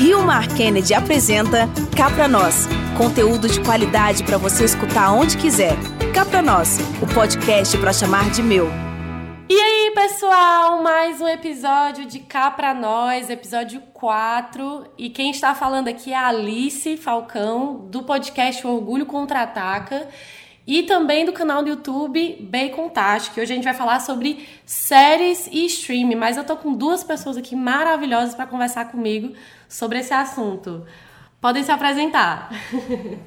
Rio Mar Kennedy apresenta Cá Pra Nós, conteúdo de qualidade para você escutar onde quiser. Cá Pra Nós, o podcast para chamar de meu. E aí, pessoal, mais um episódio de Cá Pra Nós, episódio 4. E quem está falando aqui é a Alice Falcão, do podcast Orgulho Contra-Ataca e também do canal do YouTube Bacon Task, que hoje a gente vai falar sobre séries e streaming, mas eu tô com duas pessoas aqui maravilhosas para conversar comigo sobre esse assunto. Podem se apresentar.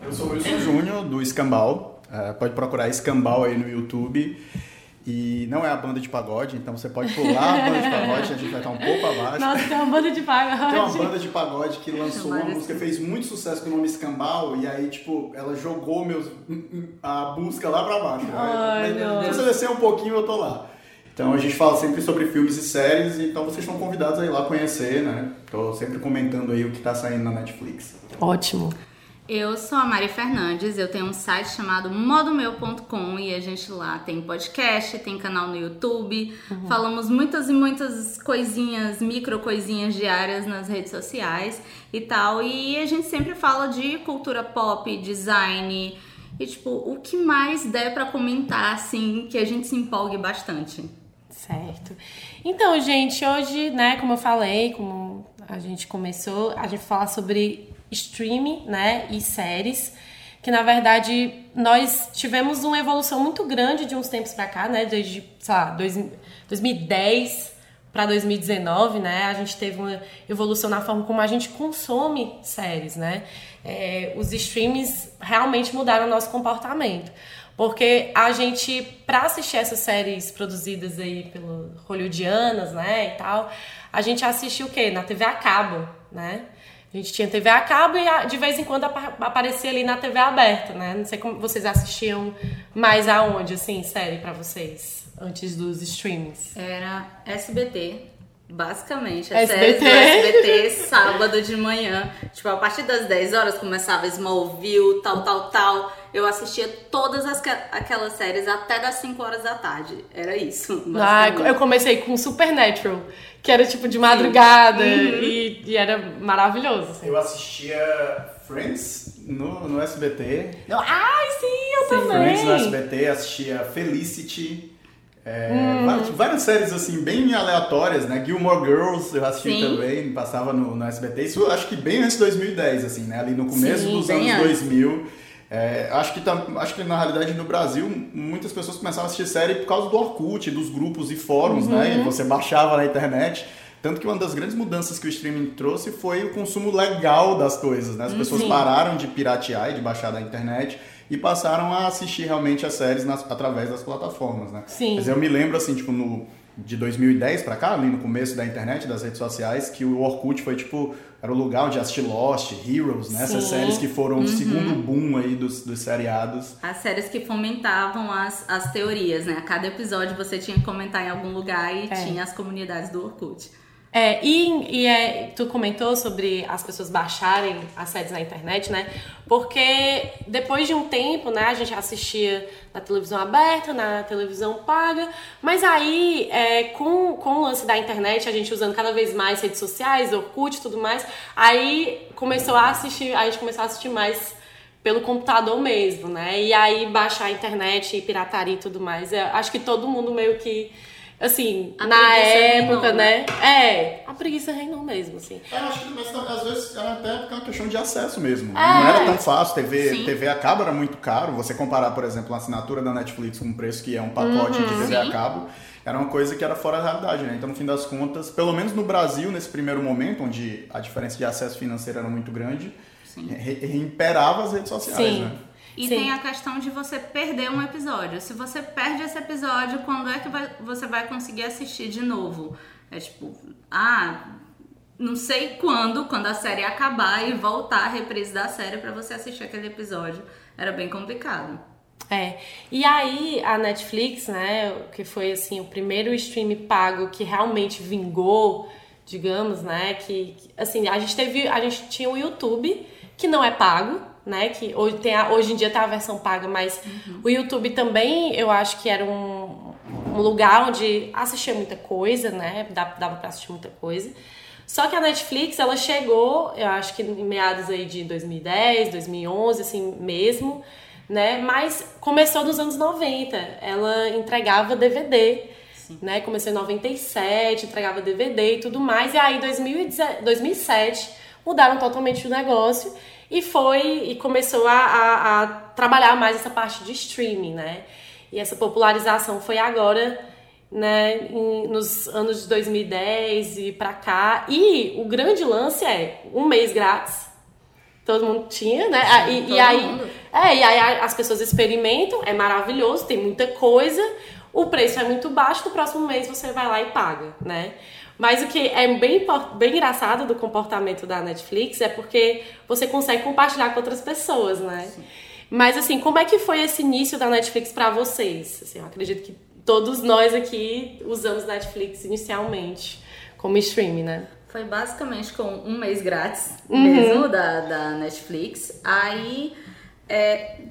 Eu sou o Wilson Júnior, do Escambau. Uh, pode procurar Escambau aí no YouTube. E não é a banda de pagode, então você pode pular a banda de pagode, a gente vai estar um pouco abaixo. Nossa, tem uma banda de pagode. Tem uma banda de pagode que lançou uma música, fez muito sucesso com o nome Escambau, e aí, tipo, ela jogou meus, a busca lá pra baixo. Ai, né? Se você descer um pouquinho, eu tô lá. Então a gente fala sempre sobre filmes e séries, então vocês estão convidados a ir lá conhecer, né? Tô sempre comentando aí o que tá saindo na Netflix. Ótimo. Eu sou a Mari Fernandes, eu tenho um site chamado modomeu.com e a gente lá tem podcast, tem canal no YouTube, uhum. falamos muitas e muitas coisinhas, micro coisinhas diárias nas redes sociais e tal. E a gente sempre fala de cultura pop, design e tipo, o que mais der para comentar assim, que a gente se empolgue bastante. Certo. Então, gente, hoje, né, como eu falei, como a gente começou, a gente fala sobre streaming, né, e séries, que na verdade nós tivemos uma evolução muito grande de uns tempos para cá, né, desde, sei lá, 2010 para 2019, né, a gente teve uma evolução na forma como a gente consome séries, né, é, os streams realmente mudaram o nosso comportamento. Porque a gente, para assistir essas séries produzidas aí pelo hollywoodianas, né, e tal, a gente assistiu o quê? Na TV a cabo, né? A gente tinha TV a cabo e de vez em quando aparecia ali na TV aberta, né? Não sei como vocês assistiam mais aonde, assim, série para vocês, antes dos streamings. Era SBT, basicamente. A SBT. série do SBT, sábado de manhã. Tipo, a partir das 10 horas começava Smallville, tal, tal, tal. Eu assistia todas as, aquelas séries até das 5 horas da tarde. Era isso. Ah, eu comecei com Supernatural que era tipo de madrugada uhum. e, e, era maravilhoso. Assim. Eu assistia Friends no, no SBT. Ai, sim, eu sim. também. Friends no SBT, assistia Felicity. É, hum. várias, séries assim, bem aleatórias, né? Gilmore Girls eu assisti sim. também, passava no, no SBT. Isso acho que bem antes de 2010, assim, né? Ali no começo sim, dos anos antes. 2000. É, acho, que tá, acho que na realidade no Brasil muitas pessoas começaram a assistir série por causa do Orkut, dos grupos e fóruns, né? uhum. né? E você baixava na internet. Tanto que uma das grandes mudanças que o streaming trouxe foi o consumo legal das coisas, né? As pessoas Sim. pararam de piratear e de baixar da internet e passaram a assistir realmente as séries nas, através das plataformas, né? Sim. Mas eu me lembro, assim, tipo, no, de 2010 para cá, ali no começo da internet, das redes sociais, que o Orkut foi, tipo, era o lugar onde assistir Lost, Heroes, né? Essas séries que foram uhum. o segundo boom aí dos, dos seriados. As séries que fomentavam as, as teorias, né? A cada episódio você tinha que comentar em algum lugar e é. tinha as comunidades do Orkut. É, e, e é, tu comentou sobre as pessoas baixarem as séries na internet, né? Porque depois de um tempo, né, a gente assistia na televisão aberta, na televisão paga, mas aí, é, com, com o lance da internet, a gente usando cada vez mais redes sociais, Orkut e tudo mais, aí começou a assistir, a gente começou a assistir mais pelo computador mesmo, né? E aí baixar a internet e pirataria e tudo mais. Eu acho que todo mundo meio que assim, a na época, reinou, né? né? É, a preguiça reinou mesmo, assim. É, acho que mas, às vezes era até uma questão de acesso mesmo. É. Não era tão fácil. TV, TV a cabo era muito caro. Você comparar, por exemplo, a assinatura da Netflix com o preço que é um pacote uhum, de TV sim. a cabo, era uma coisa que era fora da realidade, né? Então, no fim das contas, pelo menos no Brasil, nesse primeiro momento, onde a diferença de acesso financeiro era muito grande, imperava as redes sociais, sim. né? E Sim. tem a questão de você perder um episódio. Se você perde esse episódio, quando é que vai, você vai conseguir assistir de novo? É tipo, ah, não sei quando, quando a série acabar e voltar a reprise da série para você assistir aquele episódio. Era bem complicado. É. E aí a Netflix, né, que foi assim o primeiro stream pago que realmente vingou, digamos, né, que assim, a gente teve, a gente tinha o YouTube, que não é pago, né? Que hoje, tem a, hoje em dia tá a versão paga, mas uhum. o YouTube também eu acho que era um, um lugar onde assistia muita coisa, né? Dava, dava pra assistir muita coisa. Só que a Netflix, ela chegou, eu acho que em meados aí de 2010, 2011, assim mesmo, né? Mas começou nos anos 90. Ela entregava DVD, Sim. né? Começou em 97, entregava DVD e tudo mais. E aí, em 2007, mudaram totalmente o negócio e foi e começou a, a, a trabalhar mais essa parte de streaming, né? E essa popularização foi agora né, em, nos anos de 2010 e para cá. E o grande lance é um mês grátis. Todo mundo tinha, né? Sim, e, e aí, é, e aí as pessoas experimentam, é maravilhoso, tem muita coisa. O preço é muito baixo, no próximo mês você vai lá e paga, né? Mas o que é bem, bem engraçado do comportamento da Netflix é porque você consegue compartilhar com outras pessoas, né? Sim. Mas assim, como é que foi esse início da Netflix para vocês? Assim, eu acredito que todos nós aqui usamos Netflix inicialmente como streaming, né? Foi basicamente com um mês grátis uhum. mesmo da, da Netflix. Aí é,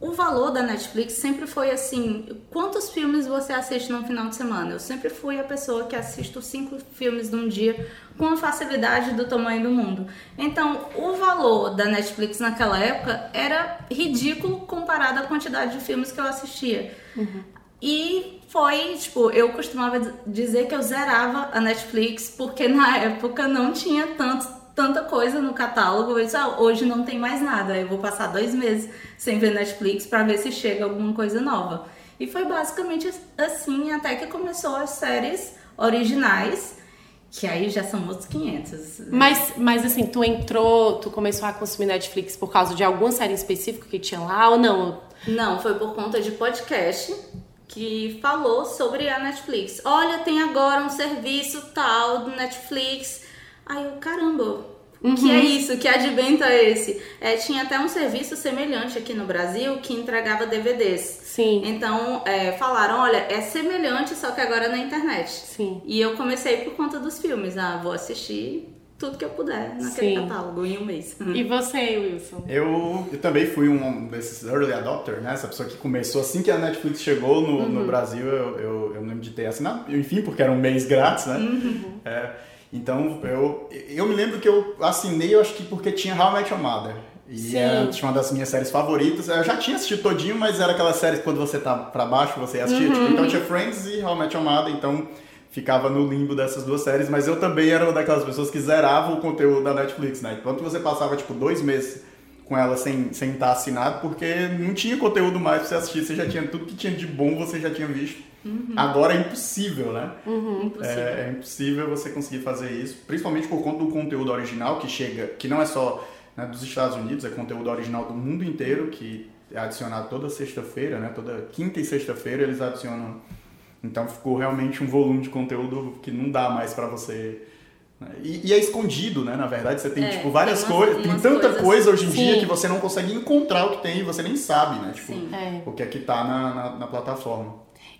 o valor da Netflix sempre foi assim: quantos filmes você assiste no final de semana? Eu sempre fui a pessoa que assisto cinco filmes num dia com a facilidade do tamanho do mundo. Então, o valor da Netflix naquela época era ridículo comparado à quantidade de filmes que eu assistia. Uhum. E foi, tipo, eu costumava dizer que eu zerava a Netflix porque na época não tinha tanto, tanta coisa no catálogo. Eu disse, ah, hoje não tem mais nada, eu vou passar dois meses sem ver Netflix para ver se chega alguma coisa nova. E foi basicamente assim até que começou as séries originais, que aí já são outros 500. Mas, mas assim, tu entrou, tu começou a consumir Netflix por causa de alguma série específica que tinha lá ou não? Não, foi por conta de podcast que falou sobre a Netflix. Olha, tem agora um serviço tal do Netflix. Aí eu, caramba, o que é uhum. isso? Que advento é esse? É, tinha até um serviço semelhante aqui no Brasil que entregava DVDs. Sim. Então, é, falaram, olha, é semelhante, só que agora na internet. Sim. E eu comecei por conta dos filmes. Ah, vou assistir tudo que eu puder naquele Sim. catálogo em um mês. E você, Wilson? Eu, eu também fui um desses early adopter, né? Essa pessoa que começou assim que a Netflix chegou no, uhum. no Brasil, eu, eu, eu lembro de ter assinado, enfim, porque era um mês grátis, né? Uhum. É, então, eu, eu me lembro que eu assinei, eu acho que porque tinha How I Met Your Mother. E era uma das minhas séries favoritas. Eu já tinha assistido todinho, mas era aquela série que quando você tá pra baixo, você assistia. Uhum. Tipo, então tinha Friends e How I Met Your Mother, então ficava no limbo dessas duas séries, mas eu também era uma daquelas pessoas que zeravam o conteúdo da Netflix, né? Enquanto você passava, tipo, dois meses com ela sem, sem estar assinado, porque não tinha conteúdo mais pra você assistir, você já tinha tudo que tinha de bom, você já tinha visto. Uhum. Agora é impossível, né? Uhum, impossível. É, é, impossível você conseguir fazer isso, principalmente por conta do conteúdo original que chega, que não é só né, dos Estados Unidos, é conteúdo original do mundo inteiro, que é adicionado toda sexta-feira, né? Toda quinta e sexta-feira eles adicionam então ficou realmente um volume de conteúdo que não dá mais para você. Né? E, e, é escondido, né? Na verdade, você tem é, tipo várias coisas, tem tanta coisas, coisa hoje em sim. dia que você não consegue encontrar o que tem e você nem sabe, né? Tipo, é. o que é que tá na, na, na plataforma.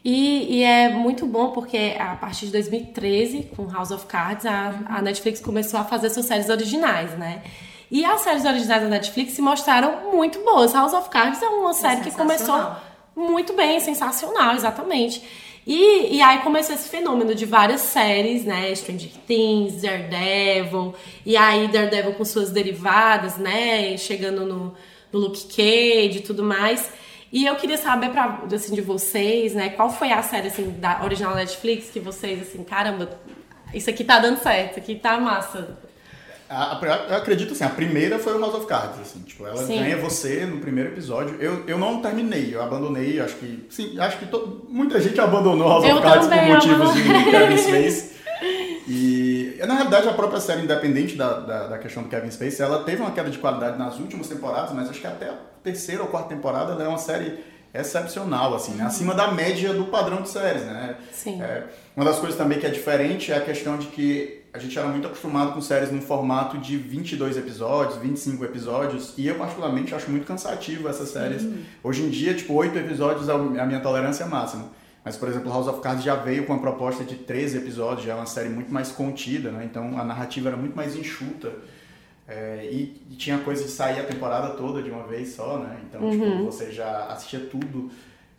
E, e, é muito bom porque a partir de 2013, com House of Cards, a, a Netflix começou a fazer suas séries originais, né? E as séries originais da Netflix se mostraram muito boas. House of Cards é uma série é que começou muito bem, sensacional, exatamente. E, e aí começou esse fenômeno de várias séries, né? Stranger Things, Daredevil, e aí Daredevil com suas derivadas, né? Chegando no, no Luke Cage e tudo mais. E eu queria saber pra, assim, de vocês, né? Qual foi a série assim, da original Netflix que vocês, assim, caramba, isso aqui tá dando certo, isso aqui tá massa. A, eu acredito assim, a primeira foi o House of Cards, assim, tipo, ela sim. ganha você no primeiro episódio. Eu, eu não terminei, eu abandonei, acho que, sim, acho que to, muita gente abandonou House eu of Cards por motivos de Kevin Space. Na realidade, a própria série, independente da, da, da, questão do Kevin Space, ela teve uma queda de qualidade nas últimas temporadas, mas acho que até a terceira ou quarta temporada ela é uma série excepcional, assim, né? acima da média do padrão de séries, né? Sim. É, uma das coisas também que é diferente é a questão de que a gente era muito acostumado com séries no formato de 22 episódios, 25 episódios, e eu particularmente acho muito cansativo essas séries. Uhum. Hoje em dia, tipo, 8 episódios é a minha tolerância máxima. Mas, por exemplo, House of Cards já veio com a proposta de 13 episódios, já é uma série muito mais contida, né? Então a narrativa era muito mais enxuta. É, e, e, tinha coisa de sair a temporada toda de uma vez só, né? Então, tipo, uhum. tipo, você já assistia tudo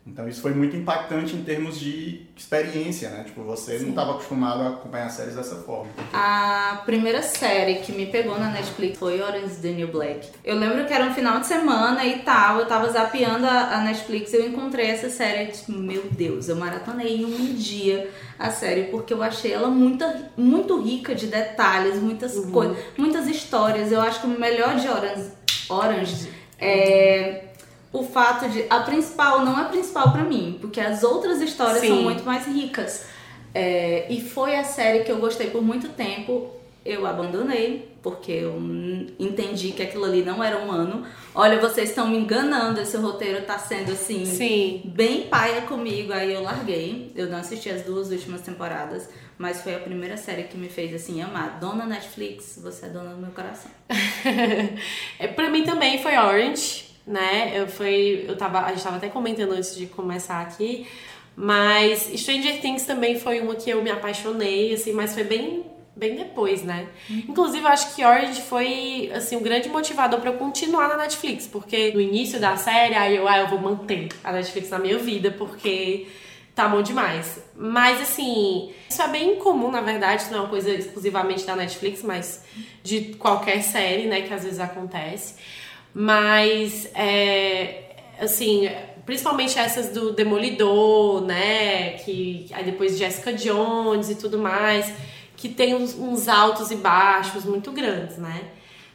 Então isso foi muito impactante em termos de experiência, né? Tipo, você Sim. não estava acostumado a acompanhar séries dessa forma. A primeira série que me pegou na Netflix foi Orange the New Black. Eu lembro que era um final de semana e tal, eu tava zapeando a, Netflix e eu encontrei essa série, tipo, meu Deus, eu maratonei em um dia a série porque eu achei ela muito, muito rica de detalhes, muitas uhum. coisas, muitas histórias. Eu acho que o melhor de Orange, Orange é o fato de a principal não é principal para mim, porque as outras histórias Sim. são muito mais ricas. É, e foi a série que eu gostei por muito tempo. Eu abandonei, porque eu entendi que aquilo ali não era humano. Olha, vocês estão me enganando, esse roteiro tá sendo assim, Sim. bem paia comigo. Aí eu larguei. Eu não assisti as duas últimas temporadas, mas foi a primeira série que me fez assim amar. Dona Netflix, você é dona do meu coração. é, pra mim também foi Orange né? Eu foi, eu tava, a gente tava até comentando antes de começar aqui, mas Stranger Things também foi uma que eu me apaixonei, assim, mas foi bem bem depois, né? Uhum. Inclusive, eu acho que Orange foi, assim, um grande motivador para eu continuar na Netflix, porque no início da série, aí eu, ah, eu vou manter a Netflix na minha vida, porque tá bom demais. Mas, assim, isso é bem comum, na verdade, não é uma coisa exclusivamente da Netflix, mas de qualquer série, né, que às vezes acontece. Mas, é, assim, principalmente essas do Demolidor, né? Que aí depois Jessica Jones e tudo mais, que tem uns, uns, altos e baixos muito grandes, né?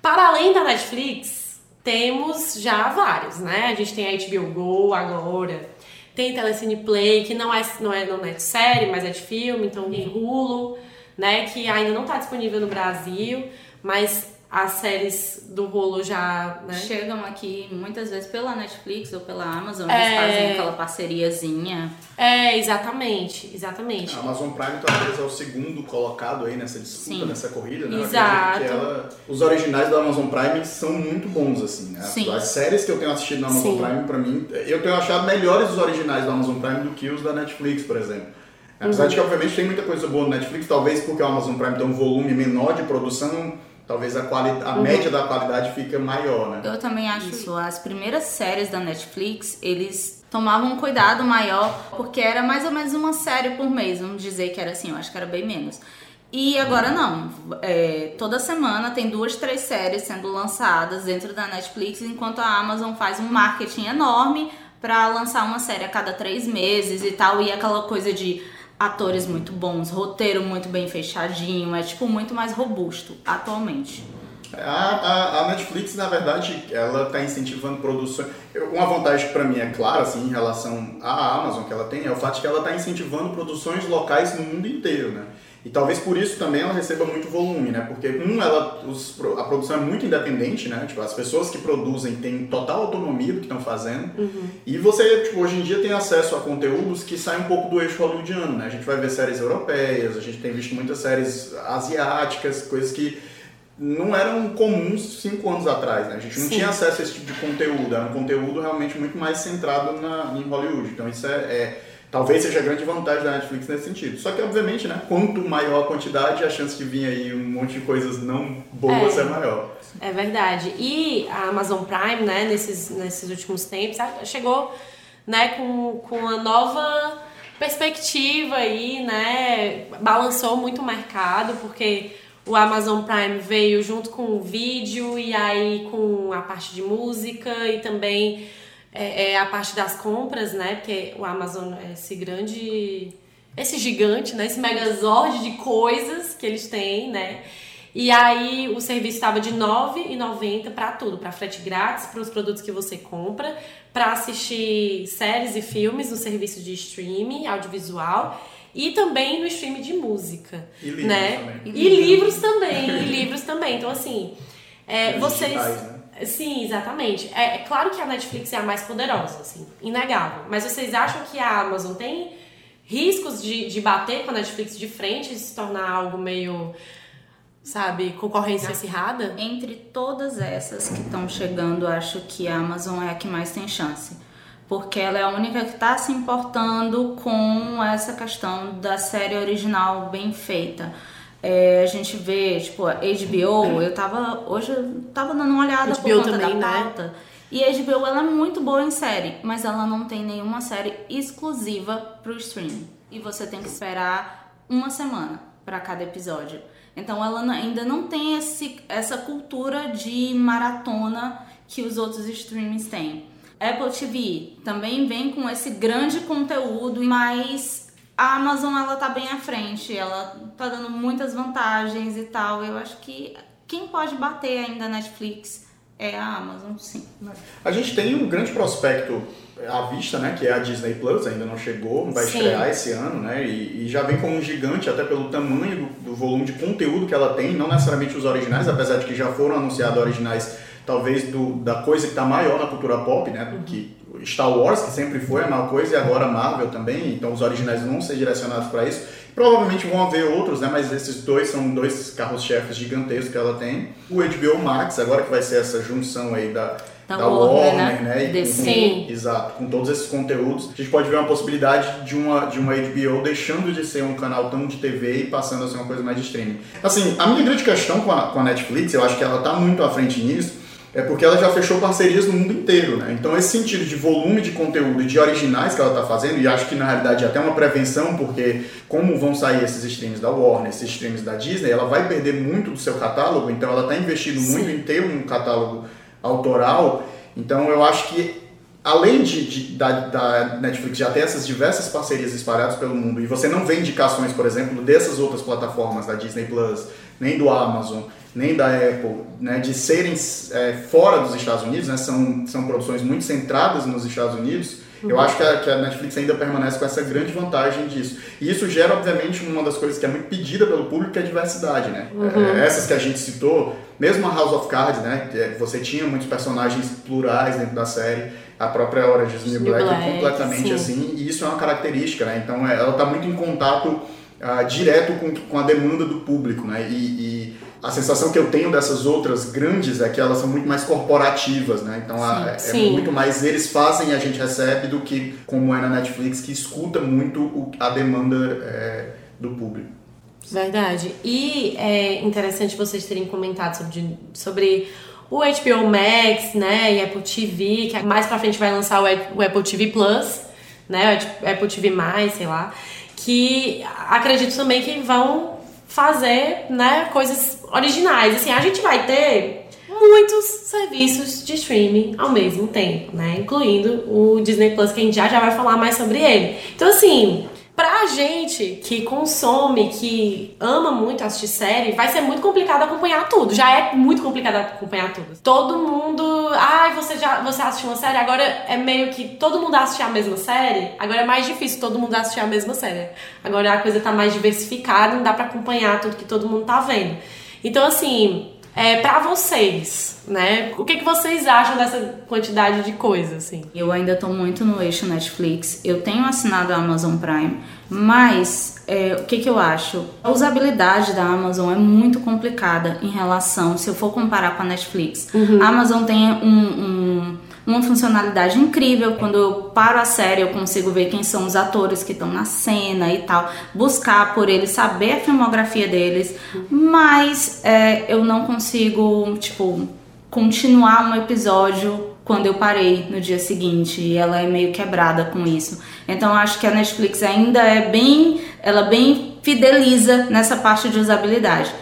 Para além da Netflix, temos já vários, né? A gente tem a HBO Go agora, tem Telecine Play, que não é, não é, não é de série, mas é de filme, então tem Hulu, né? Que ainda não está disponível no Brasil, mas as séries do rolo já né? chegam aqui muitas vezes pela Netflix ou pela Amazon, eles é... fazem aquela parceriazinha. É, exatamente, exatamente. A Amazon Prime talvez é o segundo colocado aí nessa disputa, Sim. nessa corrida, né? Exato. Ela, os originais da Amazon Prime são muito bons, assim, né? Sim. As séries que eu tenho assistido na Amazon Sim. Prime, pra mim, eu tenho achado melhores os originais da Amazon Prime do que os da Netflix, por exemplo. Apesar uhum. de que, obviamente, tem muita coisa boa no Netflix, talvez porque a Amazon Prime tem um volume menor de produção, talvez a, quali a uhum. média da qualidade fica maior, né? Eu também acho isso. As primeiras séries da Netflix, eles tomavam um cuidado maior, porque era mais ou menos uma série por mês, vamos dizer que era assim, eu acho que era bem menos. E agora não. É, toda semana tem duas, três séries sendo lançadas dentro da Netflix, enquanto a Amazon faz um marketing enorme para lançar uma série a cada três meses e tal. E aquela coisa de atores muito bons, roteiro muito bem fechadinho, é tipo muito mais robusto atualmente. A, a, a Netflix, na verdade, ela está incentivando produções. Uma vantagem para mim é clara, assim, em relação à Amazon que ela tem, é o fato de que ela está incentivando produções locais no mundo inteiro, né? E talvez por isso também ela receba muito volume, né? Porque, um, ela, os, a produção é muito independente, né? Tipo, as pessoas que produzem têm total autonomia do que estão fazendo. Uhum. E você, tipo, hoje em dia tem acesso a conteúdos que saem um pouco do eixo hollywoodiano, né? A gente vai ver séries europeias, a gente tem visto muitas séries asiáticas, coisas que não eram comuns cinco anos atrás, né? A gente não Sim. tinha acesso a esse tipo de conteúdo, era um conteúdo realmente muito mais centrado na, em Hollywood. Então isso é, é Talvez seja a grande vantagem da Netflix nesse sentido. Só que, obviamente, né, quanto maior a quantidade, a chance de vir aí um monte de coisas não boas é, é maior. É verdade. E a Amazon Prime, né, nesses, nesses últimos tempos, chegou né, com, com uma nova perspectiva aí, né, balançou muito o mercado, porque o Amazon Prime veio junto com o vídeo e aí com a parte de música e também é, é, a parte das compras, né? Porque o Amazon é esse grande, esse gigante, né? Esse megazord de coisas que eles têm, né? E aí o serviço estava de R$ 9,90 para tudo, para frete grátis, para os produtos que você compra, para assistir séries e filmes no serviço de streaming audiovisual e também no streaming de música, e livros né? Também. E, e livros também, e livros também. Então assim, é, vocês digitais, né? Sim, exatamente. É, é, claro que a Netflix é a mais poderosa, assim, inegável. Mas vocês acham que a Amazon tem riscos de, de bater com a Netflix de frente e se tornar algo meio, sabe, concorrência acirrada? Entre todas essas que estão chegando, acho que a Amazon é a que mais tem chance. Porque ela é a única que está se importando com essa questão da série original bem feita. É, a gente vê, tipo, a HBO, eu tava. Hoje eu tava dando uma olhada HBO por conta também, da né? pauta. Né? E a HBO ela é muito boa em série, mas ela não tem nenhuma série exclusiva pro streaming. E você tem que esperar uma semana para cada episódio. Então ela ainda não tem esse, essa cultura de maratona que os outros streamings têm. Apple TV também vem com esse grande conteúdo, mas a Amazon ela tá bem à frente, ela tá dando muitas vantagens e tal. Eu acho que quem pode bater ainda a Netflix é a Amazon, sim. A gente tem um grande prospecto à vista, né, que é a Disney Plus, ainda não chegou, vai sim. estrear esse ano, né, e, e, já vem como um gigante até pelo tamanho do, do, volume de conteúdo que ela tem, não necessariamente os originais, apesar de que já foram anunciados originais, talvez do, da coisa que está maior na cultura pop, né, do que Star Wars, que sempre foi a maior coisa, e agora Marvel também, então os originais vão ser direcionados para isso. Provavelmente vão haver outros, né? Mas esses dois são dois carros-chefes gigantescos que ela tem. O HBO Max, agora que vai ser essa junção aí da, da, da Warner, Warner, né? né? E Sim. Exato, com todos esses conteúdos. A gente pode ver uma possibilidade de uma, de uma HBO deixando de ser um canal tão de TV e passando a ser uma coisa mais de streaming. Assim, a minha grande questão com a, com a Netflix, eu acho que ela está muito à frente nisso, é porque ela já fechou parcerias no mundo inteiro, né? Então esse sentido de volume de conteúdo e de originais que ela está fazendo, e acho que na realidade é até uma prevenção, porque como vão sair esses streams da Warner, esses streams da Disney, ela vai perder muito do seu catálogo, então ela está investindo Sim. muito em ter um catálogo autoral. Então eu acho que além de, de da, da, Netflix já ter essas diversas parcerias espalhadas pelo mundo, e você não vê indicações, por exemplo, dessas outras plataformas, da Disney Plus, nem do Amazon, nem da Apple, né, de serem é, fora dos Estados Unidos, né, são, são produções muito centradas nos Estados Unidos, uhum. eu acho que a, que a, Netflix ainda permanece com essa grande vantagem disso. E isso gera, obviamente, uma das coisas que é muito pedida pelo público, que é a diversidade, né? Uhum. É, essas que a gente citou, mesmo a House of Cards, né, que é, você tinha muitos personagens plurais dentro da série, a própria Orange is New Black, Black completamente sim. assim, e isso é uma característica, né? Então, é, ela está muito em contato uh, direto com, com a demanda do público, né? E, e a sensação que eu tenho dessas outras grandes é que elas são muito mais corporativas, né? Então sim, é sim. muito mais eles fazem e a gente recebe do que como é na Netflix que escuta muito o, a demanda é, do público. Verdade. E é interessante vocês terem comentado sobre, sobre o HBO Max, né, e Apple TV, que mais pra frente vai lançar o Apple TV Plus, né, o Apple TV+, sei lá, que acredito também que vão fazer, né, coisas originais. Assim, a gente vai ter muitos serviços de streaming ao mesmo tempo, né? Incluindo o Disney Plus, que a gente já já vai falar mais sobre ele. Então, assim, Pra gente que consome, que ama muito assistir série, vai ser muito complicado acompanhar tudo. Já é muito complicado acompanhar tudo. Todo mundo. Ai, você já você assistiu uma série, agora é meio que todo mundo assistir a mesma série. Agora é mais difícil todo mundo assistir a mesma série. Agora a coisa tá mais diversificada, não dá para acompanhar tudo que todo mundo tá vendo. Então, assim, é, para vocês, né? O que, que vocês acham dessa quantidade de coisas, assim? Eu ainda tô muito no eixo Netflix. Eu tenho assinado a Amazon Prime, mas é, o que, que eu acho? A usabilidade da Amazon é muito complicada em relação, se eu for comparar com a Netflix. Uhum. A Amazon tem um, um uma funcionalidade incrível. Quando eu paro a série, eu consigo ver quem são os atores que estão na cena e tal, buscar por eles, saber a filmografia deles, mas é, eu não consigo, tipo, continuar um episódio quando eu parei no dia seguinte e ela é meio quebrada com isso. Então acho que a Netflix ainda é bem, ela bem fideliza nessa parte de usabilidade.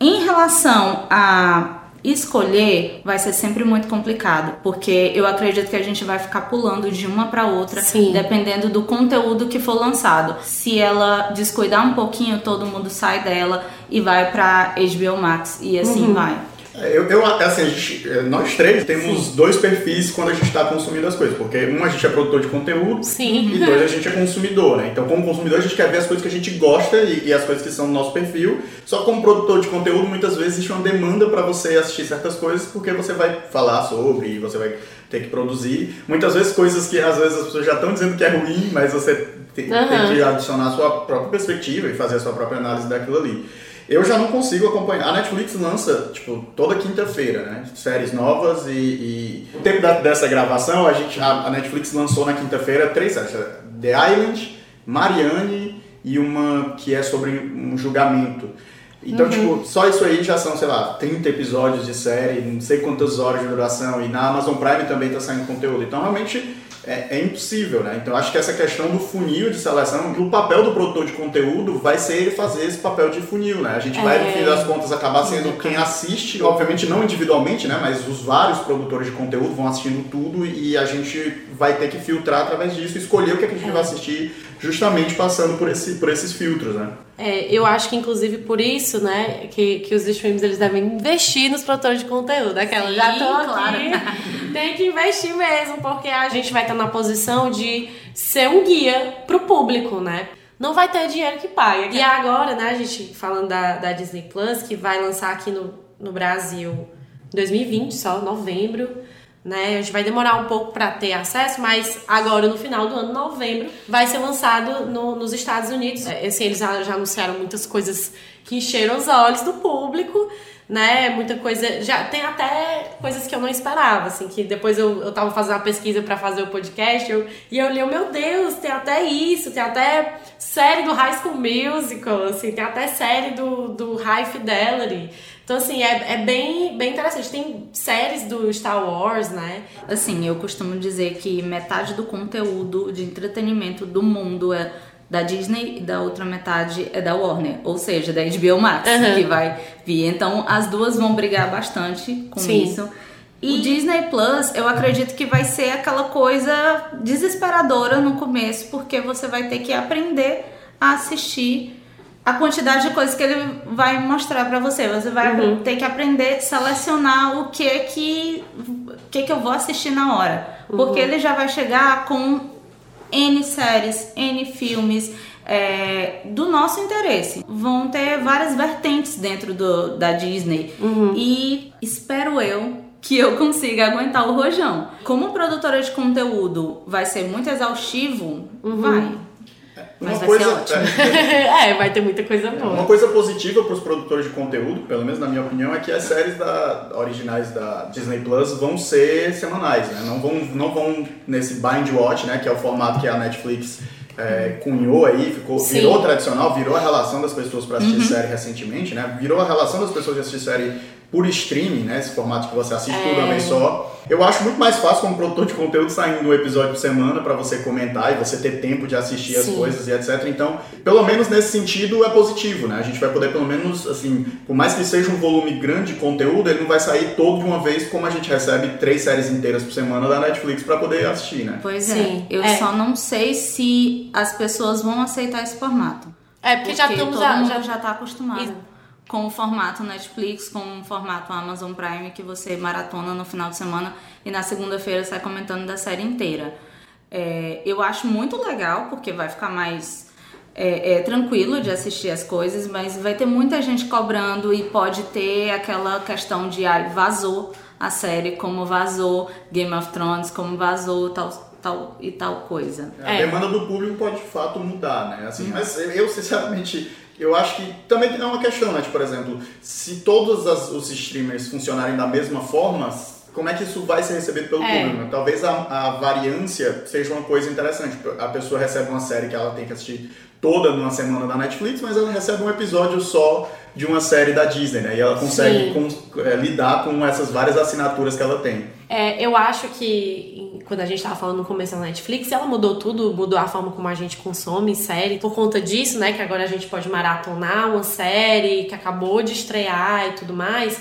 Em relação a escolher vai ser sempre muito complicado, porque eu acredito que a gente vai ficar pulando de uma para outra, Sim. dependendo do conteúdo que for lançado. Se ela descuidar um pouquinho, todo mundo sai dela e vai para HBO Max e assim uhum. vai. É, eu, eu assim, gente, é, nós três temos Sim. dois perfis quando a gente está consumindo as coisas, porque um a gente é produtor de conteúdo Sim. e dois a gente é consumidor, né? Então, como consumidor, a gente quer ver as coisas que a gente gosta e, e as coisas que são do nosso perfil. Só como produtor de conteúdo, muitas vezes existe uma demanda para você assistir certas coisas, porque você vai falar sobre e você vai ter que produzir. Muitas vezes coisas que às vezes as pessoas já estão dizendo que é ruim, mas você tem, uhum. tem que adicionar a sua própria perspectiva e fazer a sua própria análise daquilo ali. Eu já não consigo acompanhar. A Netflix lança, tipo, toda quinta-feira, né? Séries novas e, e... O tempo da, dessa gravação, a, gente, a, a Netflix lançou na quinta-feira três séries. The Island, Marianne e uma que é sobre um julgamento. Então, uhum. tipo, só isso aí já são, sei lá, 30 episódios de série, não sei quantas horas de duração, e na Amazon Prime também tá saindo conteúdo. Então, realmente, é, é, impossível, né? Então acho que essa questão do funil de seleção, o papel do produtor de conteúdo vai ser ele fazer esse papel de funil, né? A gente é. vai, no fim das contas, acabar sendo quem assiste, obviamente não individualmente, né? Mas os vários produtores de conteúdo vão assistindo tudo e a gente vai ter que filtrar através disso, escolher o que, é que a gente é. vai assistir, justamente passando por, esse, por esses filtros, né? É, eu acho que inclusive por isso, né, que, que os streams eles devem investir nos produtores de conteúdo. Aquela, já estão aqui, claro. tem que investir mesmo, porque a gente vai estar na posição de ser um guia pro público, né? Não vai ter dinheiro que paga. E agora, né, a gente falando da, da Disney Plus, que vai lançar aqui no, no Brasil em 2020, só novembro né? A gente vai demorar um pouco para ter acesso, mas agora no final do ano, novembro, vai ser lançado no, nos Estados Unidos. Assim, eles já, anunciaram muitas coisas que encheram os olhos do público, né? Muita coisa. Já tem até coisas que eu não esperava, assim, que depois eu, eu tava fazendo uma pesquisa para fazer o podcast eu, e eu li, meu Deus, tem até isso, tem até série do High School Musical, assim, tem até série do, do High Fidelity. Então, assim, é, é bem, bem interessante. Tem séries do Star Wars, né? Assim, eu costumo dizer que metade do conteúdo de entretenimento do mundo é da Disney e da outra metade é da Warner, ou seja, da HBO Max, uhum. que vai vir. Então, as duas vão brigar bastante com Sim. isso. E o Disney Plus, eu acredito que vai ser aquela coisa desesperadora no começo, porque você vai ter que aprender a assistir a quantidade de coisas que ele vai mostrar para você. Você vai uhum. ter que aprender a selecionar o que que, que que eu vou assistir na hora. Uhum. Porque ele já vai chegar com N séries, N filmes é, do nosso interesse. Vão ter várias vertentes dentro do, da Disney. Uhum. E espero eu que eu consiga aguentar o rojão. Como produtora de conteúdo vai ser muito exaustivo, uhum. vai mas uma vai coisa, ser ótimo. É, é, vai ter muita coisa boa. Uma coisa positiva para os produtores de conteúdo, pelo menos na minha opinião, é que as séries da, originais da Disney Plus vão ser semanais, né? Não vão, não vão nesse bind watch, né? Que é o formato que a Netflix é, cunhou aí, ficou, virou tradicional, virou a relação das pessoas para assistir uhum. série recentemente, né? Virou a relação das pessoas de assistir série por streaming, né? Esse formato que você assiste é. tudo uma vez só. Eu acho muito mais fácil como produtor de conteúdo saindo um episódio por semana para você comentar e você ter tempo de assistir Sim. as coisas e etc. Então, pelo menos nesse sentido é positivo, né? A gente vai poder pelo menos, assim, por mais que seja um volume grande de conteúdo, ele não vai sair todo de uma vez como a gente recebe três séries inteiras por semana da Netflix para poder assistir, né? Pois é. Sim. Eu é. só não sei se as pessoas vão aceitar esse formato. É, porque, porque já estamos todo mundo já, já tá acostumado com o formato Netflix, com o formato Amazon Prime, que você maratona no final de semana e na segunda-feira sai comentando da série inteira. É, eu acho muito legal, porque vai ficar mais é, é, tranquilo de assistir as coisas, mas vai ter muita gente cobrando e pode ter aquela questão de ah, vazou a série, como vazou Game of Thrones, como vazou tal, tal e tal coisa. A demanda do público pode de fato mudar, né? Assim, Mas eu, sinceramente, eu acho que também é uma questão, né? Tipo, por exemplo, se todos as, os streamers funcionarem da mesma forma, como é que isso vai ser recebido pelo é. público? Talvez a, a variância seja uma coisa interessante. A pessoa recebe uma série que ela tem que assistir toda numa semana da Netflix, mas ela recebe um episódio só de uma série da Disney, né? E ela consegue com, é, lidar com essas várias assinaturas que ela tem. É, eu acho que quando a gente estava falando no começo da Netflix, ela mudou tudo, mudou a forma como a gente consome série. Por conta disso, né, que agora a gente pode maratonar uma série que acabou de estrear e tudo mais.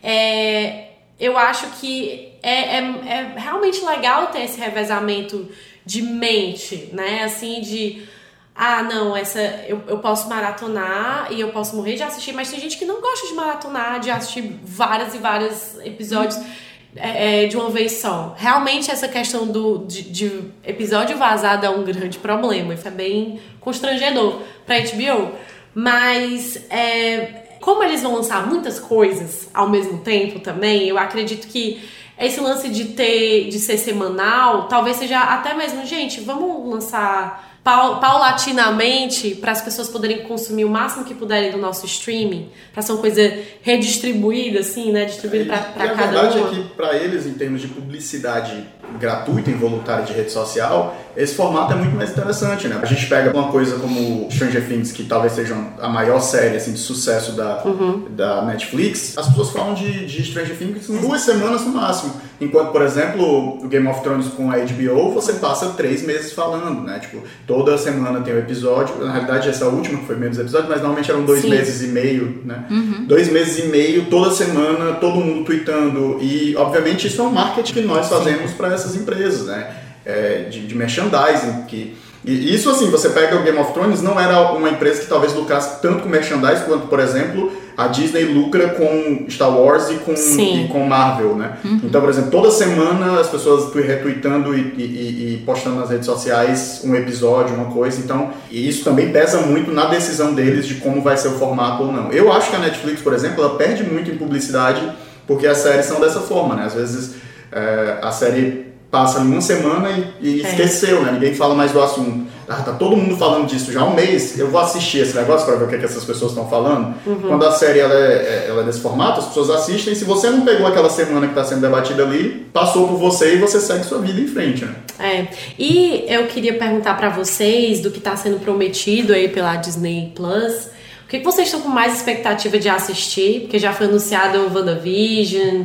É, eu acho que é, é, é realmente legal ter esse revezamento de mente, né? Assim, de ah, não, essa eu, eu posso maratonar e eu posso morrer de assistir, mas tem gente que não gosta de maratonar, de assistir vários e vários episódios é, é, de uma vez só. Realmente essa questão do, de, de, episódio vazado é um grande problema, isso é bem constrangedor pra HBO. Mas é, como eles vão lançar muitas coisas ao mesmo tempo também, eu acredito que esse lance de ter de ser semanal, talvez seja até mesmo, gente, vamos lançar paulatinamente para as pessoas poderem consumir o máximo que puderem do nosso streaming, para ser uma coisa redistribuída, assim, né? Distribuída para cada um. A verdade é que para eles, em termos de publicidade gratuita, involuntária de rede social, esse formato é muito mais interessante, né? A gente pega uma coisa como Stranger Things, que talvez seja a maior série assim, de sucesso da, uhum. da Netflix, as pessoas falam de, de Stranger Things em duas semanas no máximo. Enquanto, por exemplo, o Game of Thrones com a HBO, você passa três meses falando, né? Tipo, toda semana tem um episódio. Na realidade, essa última foi menos episódios, mas normalmente eram dois Sim. meses e meio, né? Uhum. Dois meses e meio, toda semana, todo mundo tweetando. E, obviamente, isso é um marketing que nós fazemos para essas empresas, né? é, de, de merchandising. Que, e isso, assim, você pega o Game of Thrones, não era uma empresa que talvez lucrasse tanto com merchandising quanto, por exemplo, a Disney lucra com Star Wars e com, e com Marvel, né? Uhum. Então, por exemplo, toda semana as pessoas retweetando e, e, e, postando nas redes sociais um episódio, uma coisa. Então, e isso também pesa muito na decisão deles de como vai ser o formato ou não. Eu acho que a Netflix, por exemplo, ela perde muito em publicidade porque as séries são dessa forma, né? Às vezes é, a série passa uma semana e, e é. esqueceu, né? Ninguém fala mais do assunto. Ah, tá todo mundo falando disso já há um mês, eu vou assistir esse negócio para ver o que, é que essas pessoas estão falando. Uhum. Quando a série ela é, é, ela é desse formato, as pessoas assistem. Se você não pegou aquela semana que está sendo debatida ali, passou por você e você segue sua vida em frente, né? É. E eu queria perguntar para vocês do que está sendo prometido aí pela Disney Plus. O que, que vocês estão com mais expectativa de assistir? Porque já foi anunciado o WandaVision,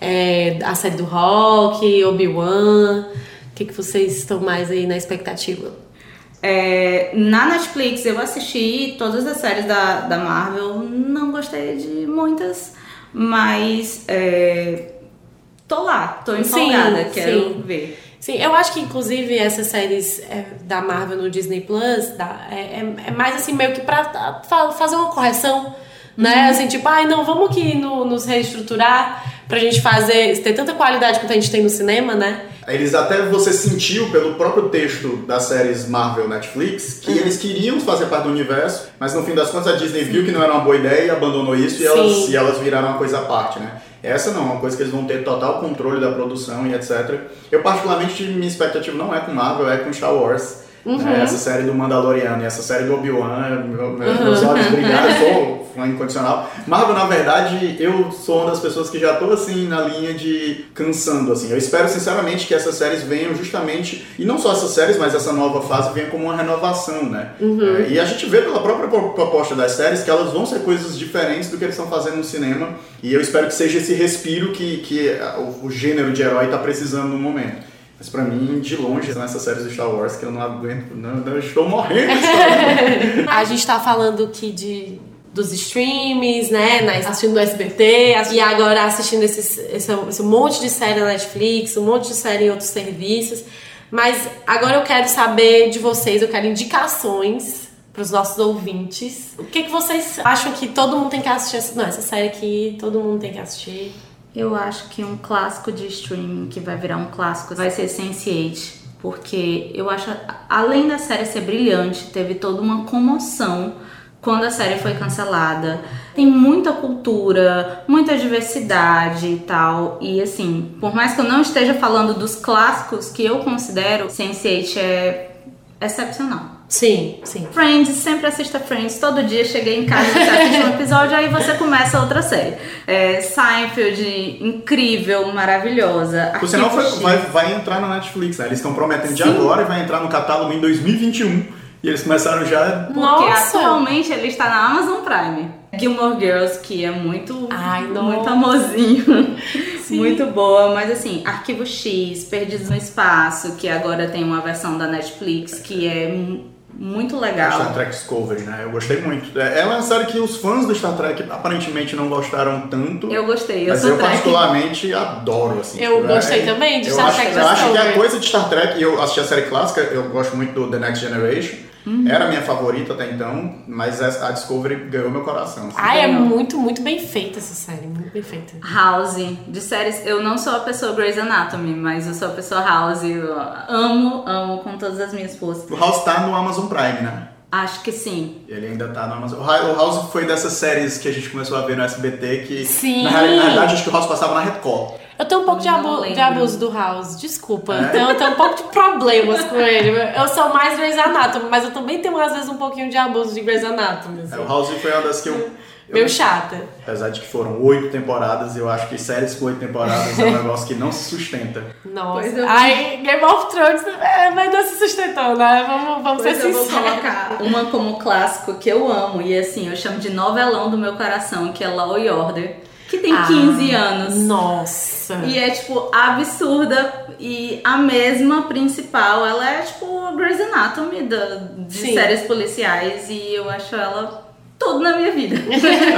é, a série do Rock, Obi-Wan. O que, que vocês estão mais aí na expectativa? É, na Netflix eu assisti todas as séries da, da Marvel, não gostei de muitas, mas é, tô lá, tô empolgada, sim, quero sim. ver. Sim, eu acho que inclusive essas séries é, da Marvel no Disney Plus dá, é, é, é, mais assim meio que pra fazer uma correção, né? Uhum. Assim, tipo, ai não, vamos aqui no, nos reestruturar pra gente fazer, ter tanta qualidade quanto a gente tem no cinema, né? Eles até você sentiu pelo próprio texto das séries Marvel Netflix que uhum. eles queriam fazer parte do universo, mas no fim das contas a Disney viu que não era uma boa ideia e abandonou isso e elas, e elas viraram uma coisa à parte, né? Essa não, é uma coisa que eles vão ter total controle da produção e etc. Eu particularmente minha expectativa não é com Marvel, é com Star Wars. Uhum. Né? Essa série do Mandaloriano e essa série do Obi-Wan, meu, meus olhos brilharam, sou fã incondicional. Marvel, na verdade, eu sou uma das pessoas que já tô assim na linha de cansando, assim. Eu espero sinceramente que essas séries venham justamente, e não só essas séries, mas essa nova fase venha como uma renovação, né? Uhum. É, e a gente vê pela própria proposta das séries que elas vão ser coisas diferentes do que eles estão fazendo no cinema, e eu espero que seja esse respiro que, que o, o gênero de herói está precisando no momento. Mas pra mim, de longe, são essas séries de Star Wars que eu não aguento, não, eu estou morrendo. a gente tá falando aqui de dos streams, né? Assistindo no SBT, e agora assistindo esses, esse, esse monte de série na Netflix, um monte de série em outros serviços. Mas agora eu quero saber de vocês, eu quero indicações para os nossos ouvintes. O que, que vocês acham que todo mundo tem que assistir? Não, essa série aqui todo mundo tem que assistir. Eu acho que um clássico de streaming que vai virar um clássico vai ser Sense8, porque eu acho, além da série ser brilhante, teve toda uma comoção quando a série foi cancelada. Tem muita cultura, muita diversidade e tal. E assim, por mais que eu não esteja falando dos clássicos que eu considero, Sense8 é excepcional. Sim, sim. Friends, sempre assista Friends. Todo dia cheguei em casa, você assiste um episódio, aí você começa outra série. É, Seinfeld, incrível, maravilhosa. Por sinal, vai, vai entrar na Netflix, né? Eles estão prometendo de agora e vai entrar no catálogo em 2021. E eles começaram já. Porque Nossa. atualmente ele está na Amazon Prime. Gilmore Girls, que é muito, Ai, muito amorzinho, muito boa, mas assim, Arquivo X, Perdidos no Espaço, que agora tem uma versão da Netflix que é muito legal. Star Trek Discovery, né? Eu gostei muito. É, é uma série que os fãs do Star Trek aparentemente não gostaram tanto. Eu gostei, eu Mas eu Trek. particularmente adoro, assim. Eu tipo, gostei é, também de Star Trek Discovery. Eu acho que a coisa de Star Trek, eu assisti a série clássica, eu gosto muito do The Next Generation. Uhum. Era a minha favorita até então, mas a Discovery ganhou meu coração. Assim. Ah, é muito, muito bem feita essa série, muito bem feita. House, de séries, eu não sou a pessoa Grey's Anatomy, mas eu sou a pessoa House, eu amo, amo com todas as minhas forças. O House tá no Amazon Prime, né? Acho que sim. Ele ainda tá no Amazon. O House foi dessas séries que a gente começou a ver no SBT que. Sim. Na, na realidade, acho que o House passava na Record. Eu tenho um pouco de, abu de, abuso do House, desculpa. É? Então eu tenho um pouco de problemas com ele. Eu sou mais Grey's Anatomy, mas eu também tenho às vezes um pouquinho de abuso de Grey's Anatomy. Assim. É, o House foi uma das que eu Meio chata. Apesar de que foram oito temporadas, eu acho que séries com oito temporadas é um negócio que não se sustenta. Nossa. Pois eu- Ai, Game of Thrones é, mas não se sustentou, né? Vamos, vamos Pois ser eu vou sinceros. colocar uma como clássico que eu amo, e assim, eu chamo de novelão do meu coração, que é Law and Order, que tem Ah, 15 anos. Nossa. E é, tipo, absurda. E a mesma principal, ela é, tipo, a Grey's Anatomy da, de Sim. séries policiais. E eu acho ela tudo na minha vida.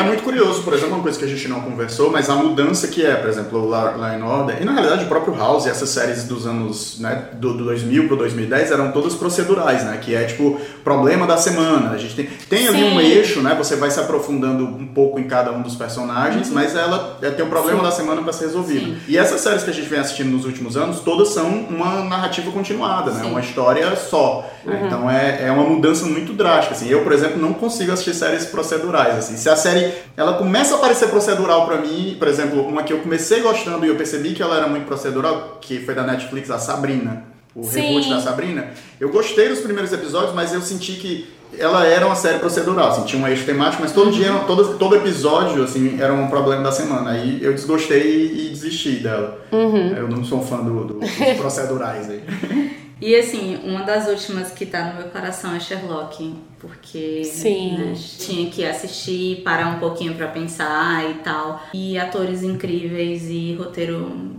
É muito curioso, por exemplo, uma coisa que a gente não conversou, mas a mudança que é, por exemplo, lá, lá em Order, e na realidade o próprio House, essas séries dos anos, né, do, do 2000 pro 2010 eram todas procedurais, né, que é tipo, problema da semana, a gente tem, tem ali Sim. um eixo, né, você vai se aprofundando um pouco em cada um dos personagens, mas ela é, tem um problema Sim. da semana para ser resolvido. Sim. E essas séries que a gente vem assistindo nos últimos anos, todas são uma narrativa continuada, né, uma história só. né, Então é, é uma mudança muito drástica, assim, eu, por exemplo, não consigo assistir séries procedurais, assim, se a série, ela começa a parecer procedural pra mim, por exemplo, uma que eu comecei gostando e eu percebi que ela era muito procedural, que foi da Netflix, a Sabrina, o Sim. reboot da Sabrina, eu gostei dos primeiros episódios, mas eu senti que ela era uma série procedural, assim, tinha um eixo temático, mas todo dia, todo, todo episódio, assim, era um problema da semana, aí eu desgostei e, e desisti dela. Eu não sou um fã do, do- dos procedurais aí. E assim, uma das últimas que tá no meu coração é Sherlock, porque Sim. né, tinha que assistir, parar um pouquinho pra pensar e tal. E atores incríveis e roteiro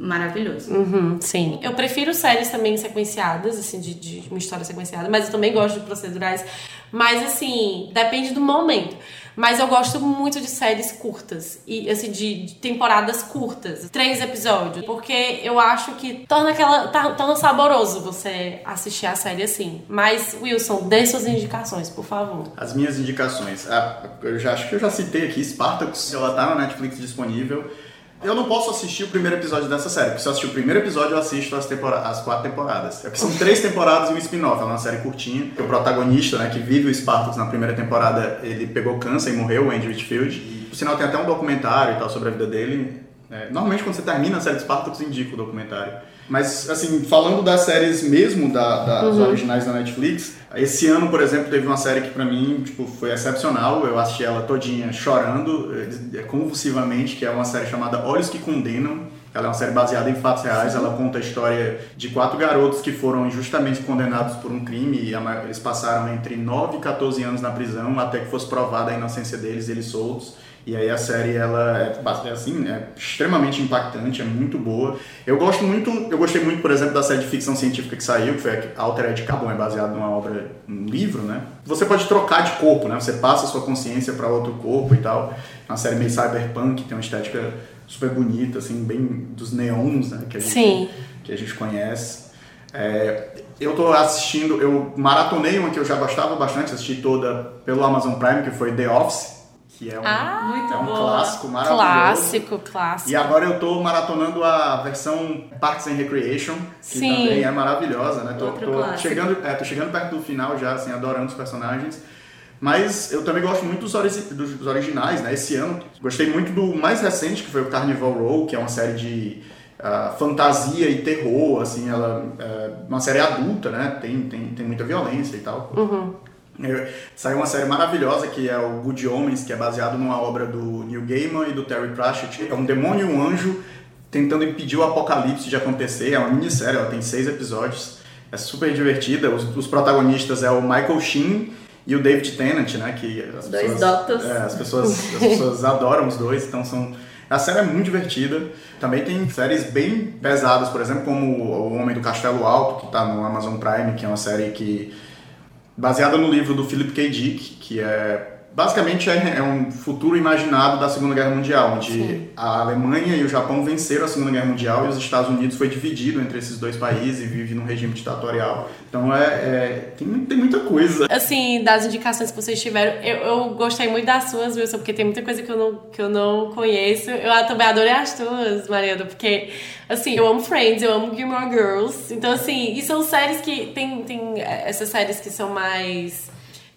maravilhoso. Uhum, sim. Eu prefiro séries também sequenciadas, assim, de, de uma história sequenciada, mas eu também gosto de procedurais. Mas, assim, depende do momento. Mas eu gosto muito de séries curtas. E, assim, de, de temporadas curtas. Três episódios. Porque eu acho que torna aquela. tá- torna saboroso você assistir a série assim. Mas, Wilson, dê suas indicações, por favor. As minhas indicações. Ah, eu já acho que eu já citei aqui Spartacus, ela tá na Netflix disponível. Eu não posso assistir o primeiro episódio dessa série, porque se eu assistir o primeiro episódio, eu assisto as, tempora- as quatro temporadas. É que são três temporadas e um spin-off, é uma série curtinha. O protagonista, né, que vive o Spartacus na primeira temporada, ele pegou câncer e morreu, o Andy Whitfield. Por sinal, tem até um documentário e tal sobre a vida dele. É, normalmente, quando você termina a série de Spartacus, indica o documentário. Mas, assim, falando das séries mesmo, da, das originais da Netflix, esse ano, por exemplo, teve uma série que pra mim, tipo, foi excepcional. Eu assisti ela todinha chorando, eh, convulsivamente, que é uma série chamada Olhos que Condenam. Ela é uma série baseada em fatos reais. Ela conta a história de quatro garotos que foram injustamente condenados por um crime. E eles passaram entre 9 e 14 anos na prisão até que fosse provada a inocência deles e eles soltos. E aí a série ela é é assim, é extremamente impactante, é muito boa. Eu gosto muito, eu gostei muito, por exemplo, da série de ficção científica que saiu, que foi a Altered Carbon, é baseado numa obra, um livro, né? Você pode trocar de corpo, né? Você passa a sua consciência para outro corpo e tal. É uma série meio cyberpunk, tem uma estética super bonita, assim, bem dos neons, né? Que a gente, Sim. que a gente conhece. É, eu tô assistindo, eu maratonei uma que eu já gostava bastante, assisti toda pelo Amazon Prime, que foi The Office, que é um, Ah, é um clássico maravilhoso. Clássico, clássico. E agora eu tô maratonando a versão Parks and Recreation, que Sim. também é maravilhosa, né? Tô, tô chegando, é, tô chegando perto do final já, assim, adorando os personagens. Mas eu também gosto muito dos, ori- dos- originais, né? Esse ano gostei muito do mais recente, que foi o Carnival Row, que é uma série de ah, fantasia e terror, assim, ela é uma série adulta, né? Tem, tem, tem muita violência e tal. É, Saiu uma série maravilhosa que é o Good Homens, que é baseado numa obra do Neil Gaiman e do Terry Pratchett. É um demônio e um anjo tentando impedir o apocalipse de acontecer. É uma minissérie, ela tem seis episódios. É super divertida. Os, os protagonistas é o Michael Sheen e o David Tennant, né? Que as Dois pessoas, é, as pessoas, as pessoas adoram os dois, então são. A série é muito divertida. Também tem séries bem pesadas, por exemplo, como O Homem do Castelo Alto, que está no Amazon Prime, que é uma série que baseada no livro do Philip K. Dick, que é basicamente é, é um futuro imaginado da Segunda Guerra Mundial, onde a Alemanha e o Japão venceram a Segunda Guerra Mundial e os Estados Unidos foi dividido entre esses dois países e vive num regime ditatorial. Então é, é- tem, tem muita coisa. Assim, das indicações que vocês tiveram, eu, eu gostei muito das suas, Wilson, porque tem muita coisa que eu não, que eu não conheço. Eu também adorei as tuas, Mariana, porque, assim, eu amo Friends, eu amo Gilmore Girls. Então, assim, e são séries que tem, tem essas séries que são mais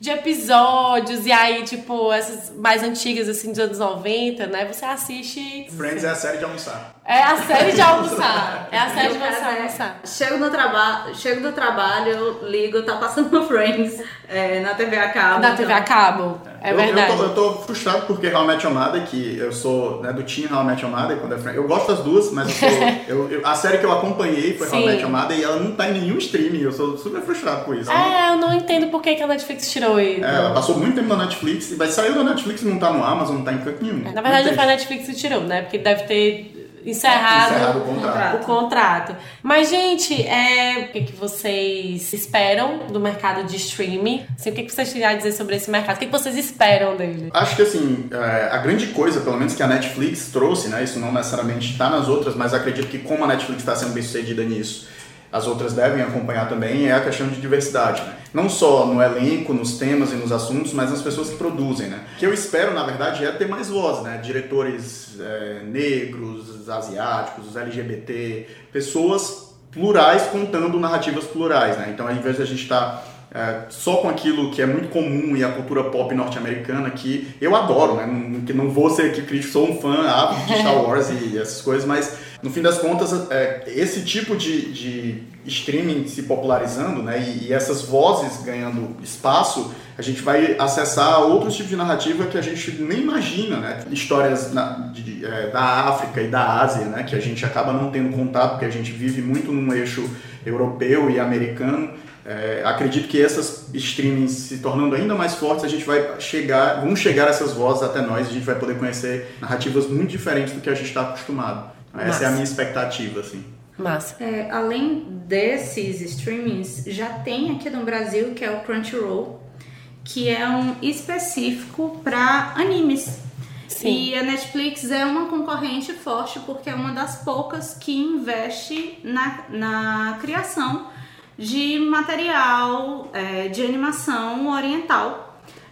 de episódios, e aí, tipo, essas mais antigas, assim, dos anos 90, né? Você assiste. Friends é a série de almoçar. É a série de almoçar. É a série de você é, almoçar. Chego no, traba chego do trabalho, ligo, tá passando Friends é, na TV a cabo. Da então- TV a cabo. É eu, verdade. Eu tô, eu tô frustrado porque How I Met Your Mother, que eu sou né, do Team How I Met Your Mother, quando é Friends. Eu gosto das duas, mas eu sou, eu, eu- a série que eu acompanhei foi How I Sim. Met Your Mother e ela não tá em nenhum streaming. Eu sou super frustrado com isso. É, eu não entendo por que, que a Netflix tirou ele. É, ela passou muito tempo na Netflix, mas saiu da Netflix e não tá no Amazon, não tá em canto nenhum. Na verdade, foi a. Netflix que tirou, né? Porque deve ter encerrado, Encerrado o contrato. o contrato. Mas, gente, é... o que, que vocês esperam do mercado de streaming? Assim, o que, que vocês têm a dizer sobre esse mercado? O que, que vocês esperam dele? Acho que assim, é, a grande coisa, pelo menos que a Netflix trouxe, né? Isso não necessariamente está nas outras, mas acredito que como a Netflix está sendo bem sucedida nisso, as outras devem acompanhar também, é a questão de diversidade, né? Não só no elenco, nos temas e nos assuntos, mas nas pessoas que produzem, né? O que eu espero, na verdade, é ter mais voz, né? Diretores é, negros, asiáticos, LGBT, pessoas plurais contando narrativas plurais, né? Então, ao invés de a gente estar é, só com aquilo que é muito comum e a cultura pop norte-americana que eu adoro, né? Não, que não vou ser aqui crítico, sou um fã ávido de Star Wars e essas coisas, mas no fim das contas, é, esse tipo de, de streaming se popularizando, né? E, e essas vozes ganhando espaço, a gente vai acessar outros tipos de narrativa que a gente nem imagina, né? Histórias na- de- é, da África e da Ásia, né? Que a gente acaba não tendo contato, porque a gente vive muito num eixo europeu e americano. É, acredito que essas streamings se tornando ainda mais fortes, a gente vai chegar, vão chegar essas vozes até nós, a gente vai poder conhecer narrativas muito diferentes do que a gente está acostumado. Essa Massa. é a minha expectativa, assim. Massa. É, além desses streamings, já tem aqui no Brasil que é o Crunchyroll, que é um específico para animes. Sim. E a Netflix é uma concorrente forte porque é uma das poucas que investe na, na criação de material é, de animação oriental.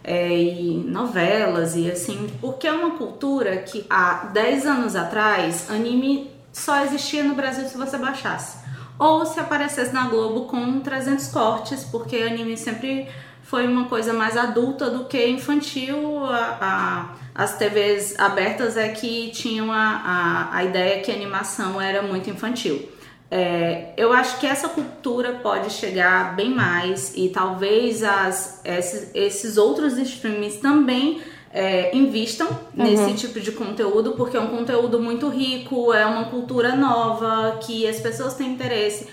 É, e novelas e assim, porque é uma cultura que há 10 anos atrás anime só existia no Brasil se você baixasse. Ou se aparecesse na Globo com 300 cortes, porque anime sempre foi uma coisa mais adulta do que infantil. A, a- as TVs abertas é que tinham a, a, a ideia que a animação era muito infantil. É, eu acho que essa cultura pode chegar bem mais e talvez as, esses, esses outros streamings também é, invistam nesse tipo de conteúdo, porque é um conteúdo muito rico, é uma cultura nova, que as pessoas têm interesse.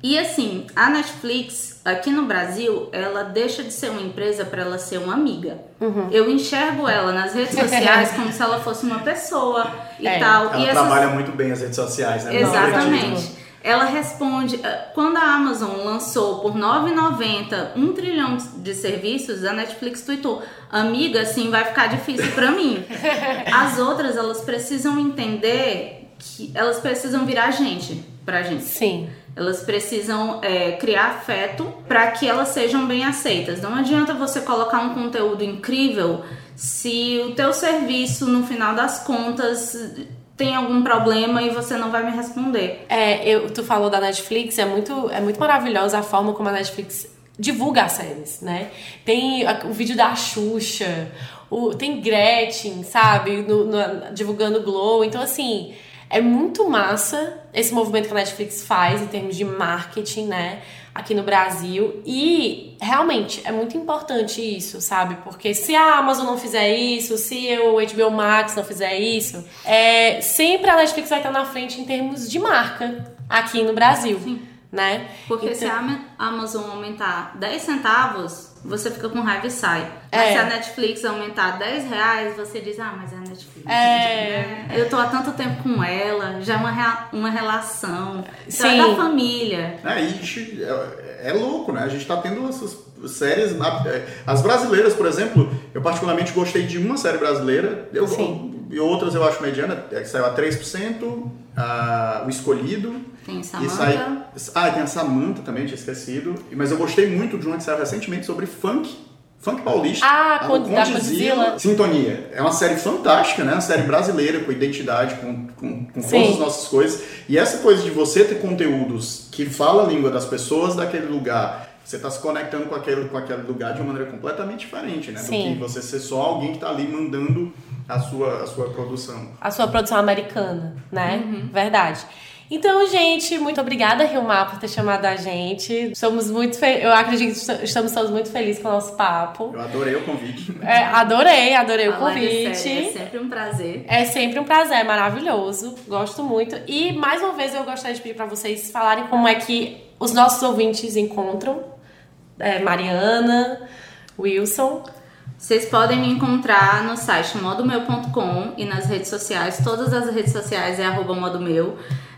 E assim, a Netflix aqui no Brasil, ela deixa de ser uma empresa para ela ser uma amiga. Eu enxergo ela nas redes sociais como se ela fosse uma pessoa e É, tal. Ela e essas- trabalha muito bem as redes sociais, né? Divertido. Exatamente. Ela responde. eh, Quando a Amazon lançou por R$ 9,90 um trilhão de serviços, a Netflix tweetou: Amiga, assim vai ficar difícil pra mim. As outras, elas precisam entender que elas precisam virar gente pra gente. Sim. Elas precisam é, criar afeto para que elas sejam bem aceitas. Não adianta você colocar um conteúdo incrível se o teu serviço, no final das contas, tem algum problema e você não vai me responder. É, eu, tu falou da Netflix, é muito, é muito maravilhosa a forma como a Netflix divulga as séries, né? Tem o vídeo da Xuxa, o, tem Gretchen, sabe? No- no- divulgando Glow. Então, assim, é muito massa esse movimento que a Netflix faz em termos de marketing, né? Aqui no Brasil. E realmente é muito importante isso, sabe? Porque se a Amazon não fizer isso, se o HBO Max não fizer isso, é, sempre a Netflix vai estar na frente em termos de marca aqui no Brasil. Né? Porque Então- se a Ama- Amazon aumentar 10 centavos, você fica com raiva e sai. Mas É. se a Netflix aumentar 10 reais, você diz, ah, mas é a Netflix. É. né? Eu tô há tanto tempo com ela, já é uma, rea- uma relação. Então é da família. É, e gente, é, é louco, né? A gente tá tendo essas séries. na- é, As brasileiras, por exemplo, eu particularmente gostei de uma série brasileira. Eu, Sim. E outras eu acho mediana. é, que Saiu a 3%, a, o Escolhido. Tem E Samantha. sai, ah, tem a Samantha também, tinha esquecido. Mas eu gostei muito de uma que saiu recentemente sobre funk. Funk paulista. Ah, A Con- do da Condzilla. Condzilla. Sintonia. É uma série fantástica, né? Uma série brasileira, com identidade, com, com, com todas as nossas coisas. E essa coisa de você ter conteúdos que fala a língua das pessoas daquele lugar. Você está se conectando com aquele, com aquele lugar de uma maneira completamente diferente, né? Sim. Do que você ser só alguém que está ali mandando a sua, a sua produção. a sua produção americana, né? Verdade. Então, gente, muito obrigada, Rilmar, por ter chamado a gente. Estamos muito Eu acredito que estamos todos muito felizes com o nosso papo. Eu adorei o convite. É, adorei, adorei o convite. Série, é sempre um prazer. É sempre um prazer, é maravilhoso. Gosto muito. E mais uma vez eu gostaria de pedir para vocês falarem como é que os nossos ouvintes encontram é, Mariana, Wilson. Vocês podem me encontrar no site modomeu.com e nas redes sociais. Todas as redes sociais é arroba modomeu.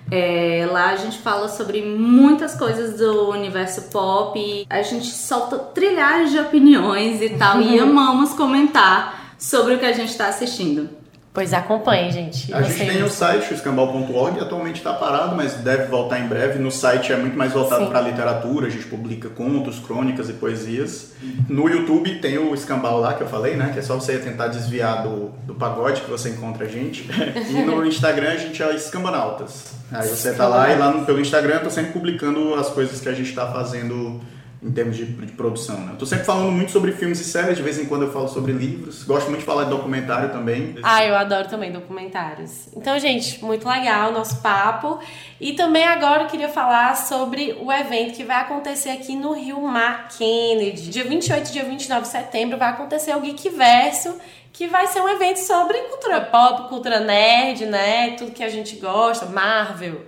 É, lá a gente fala sobre muitas coisas do universo pop. A gente solta trilhares de opiniões e tal. e amamos comentar sobre o que a gente está assistindo. Pois acompanhe, gente. A gente tem o site, o escambau.org, atualmente está parado, mas deve voltar em breve. No site é muito mais voltado para literatura, a gente publica contos, crônicas e poesias. No YouTube tem o escambau lá que eu falei, né? Que é só você tentar desviar do, do pagode que você encontra a gente. E no Instagram a gente é escambanautas. Aí você tá lá e lá no, pelo Instagram eu tô sempre publicando as coisas que a gente está fazendo em termos de, de produção. Né? Eu tô sempre falando muito sobre filmes e séries, de vez em quando eu falo sobre livros. Gosto muito de falar de documentário também. Ah, eu adoro também documentários. Então, gente, muito legal o nosso papo. E também agora eu queria falar sobre o evento que vai acontecer aqui no Rio Mar Kennedy. Dia 28 e dia 29 de setembro vai acontecer o Geekverso, que vai ser um evento sobre cultura pop, cultura nerd, né? Tudo que a gente gosta, Marvel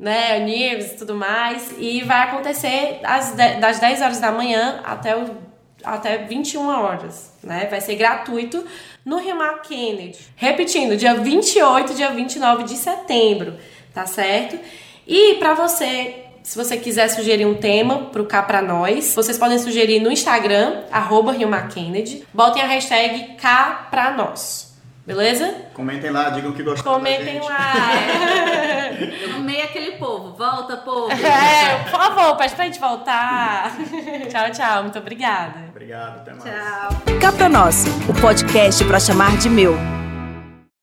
né, news e tudo mais, e vai acontecer às das 10 horas da manhã até, o, até 21 horas, né, vai ser gratuito no Rio Mar Kennedy. Repetindo, dia 28 e dia 29 de setembro, tá certo? E para você, se você quiser sugerir um tema pro Cá Pra Nós, vocês podem sugerir no Instagram, arroba botem a hashtag Cá Pra Nós. Beleza? Comentem lá, digam que gostaram Comentem lá. Eu amei aquele povo. Volta, povo. É, por favor, pede pra gente voltar. tchau, tchau. Muito obrigada. Obrigado, até mais. Tchau. Cá pra nós, o podcast para chamar de meu.